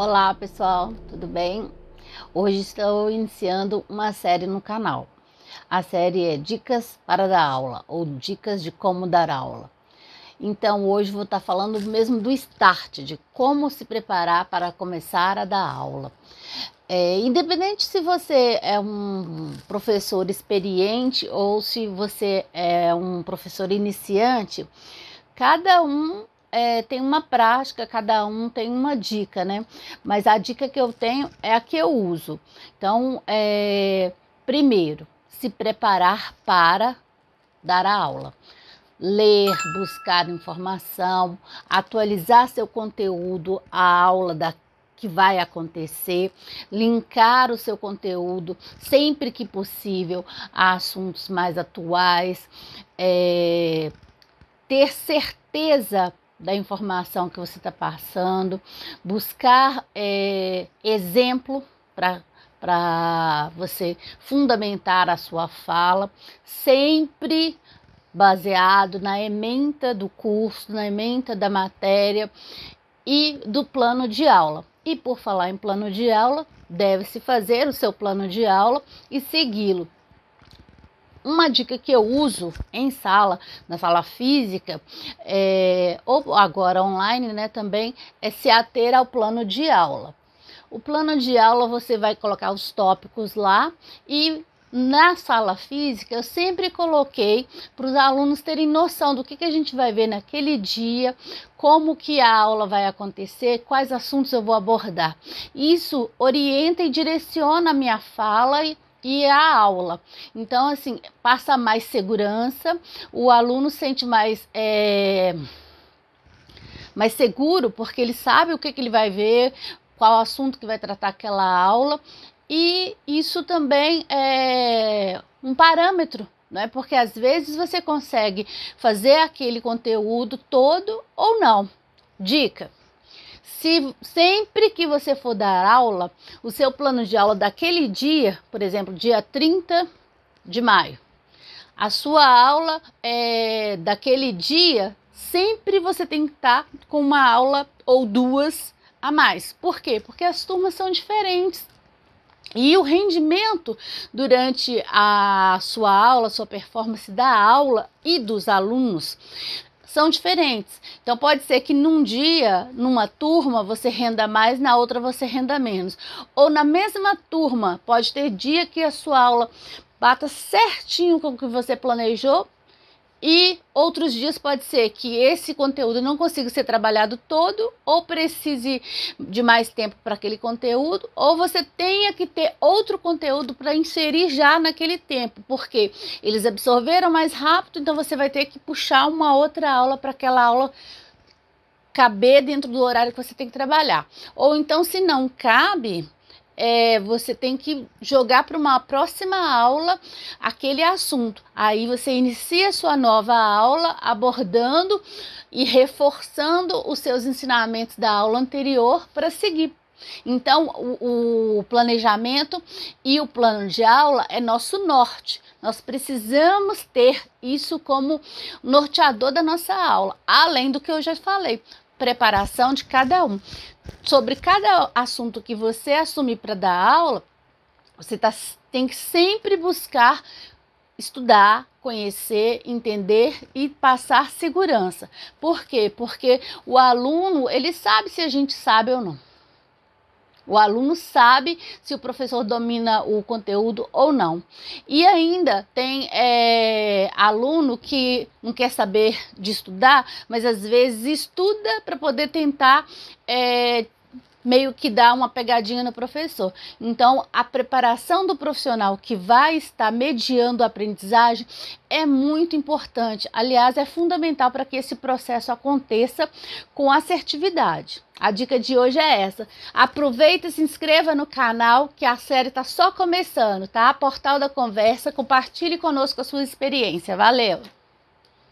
Olá pessoal, tudo bem? Hoje estou iniciando uma série no canal. A série é Dicas para dar aula ou Dicas de como dar aula. Então hoje vou estar falando mesmo do start, de como se preparar para começar a dar aula. É, independente se você é um professor experiente ou se você é um professor iniciante, cada um é, tem uma prática, cada um tem uma dica, né? Mas a dica que eu tenho é a que eu uso. Então, é, primeiro, se preparar para dar a aula. Ler, buscar informação, atualizar seu conteúdo à aula da que vai acontecer, linkar o seu conteúdo sempre que possível a assuntos mais atuais, é, ter certeza da informação que você está passando, buscar é, exemplo para você fundamentar a sua fala, sempre baseado na ementa do curso, na ementa da matéria e do plano de aula. E por falar em plano de aula, deve-se fazer o seu plano de aula e segui-lo uma dica que eu uso em sala, na sala física, é, ou agora online, né, também, é se ater ao plano de aula. O plano de aula você vai colocar os tópicos lá e na sala física eu sempre coloquei para os alunos terem noção do que, que a gente vai ver naquele dia, como que a aula vai acontecer, quais assuntos eu vou abordar. Isso orienta e direciona a minha fala e e a aula. Então, assim, passa mais segurança, o aluno sente mais. É, mais seguro, porque ele sabe o que, que ele vai ver, qual assunto que vai tratar aquela aula, e isso também é um parâmetro não é porque às vezes você consegue fazer aquele conteúdo todo ou não. Dica: se sempre que você for dar aula, o seu plano de aula daquele dia, por exemplo, dia 30 de maio, a sua aula é daquele dia, sempre você tem que estar com uma aula ou duas a mais. Por quê? Porque as turmas são diferentes. E o rendimento durante a sua aula, sua performance da aula e dos alunos são diferentes. Então pode ser que num dia, numa turma, você renda mais, na outra você renda menos. Ou na mesma turma, pode ter dia que a sua aula bata certinho com o que você planejou e outros dias pode ser que esse conteúdo não consiga ser trabalhado todo, ou precise de mais tempo para aquele conteúdo, ou você tenha que ter outro conteúdo para inserir já naquele tempo, porque eles absorveram mais rápido, então você vai ter que puxar uma outra aula para aquela aula caber dentro do horário que você tem que trabalhar. Ou então, se não cabe, é, você tem que jogar para uma próxima aula aquele assunto. Aí você inicia sua nova aula abordando e reforçando os seus ensinamentos da aula anterior para seguir. Então, o, o, planejamento e o plano de aula é nosso norte. Nós precisamos ter isso como norteador da nossa aula, além do que eu já falei preparação de cada um. Sobre cada assunto que você assumir para dar aula, você tá, tem que sempre buscar estudar, conhecer, entender e passar segurança. Por quê? Porque o aluno, ele sabe se a gente sabe ou não. O aluno sabe se o professor domina o conteúdo ou não. E ainda tem é, aluno que não quer saber de estudar, mas às vezes estuda para poder tentar é, meio que dá uma pegadinha no professor. Então, a preparação do profissional que vai estar mediando a aprendizagem é muito importante. Aliás, é fundamental para que esse processo aconteça com assertividade. A dica de hoje é essa. Aproveita e se inscreva no canal que a série está só começando, tá? Portal da Conversa, compartilhe conosco a sua experiência. Valeu!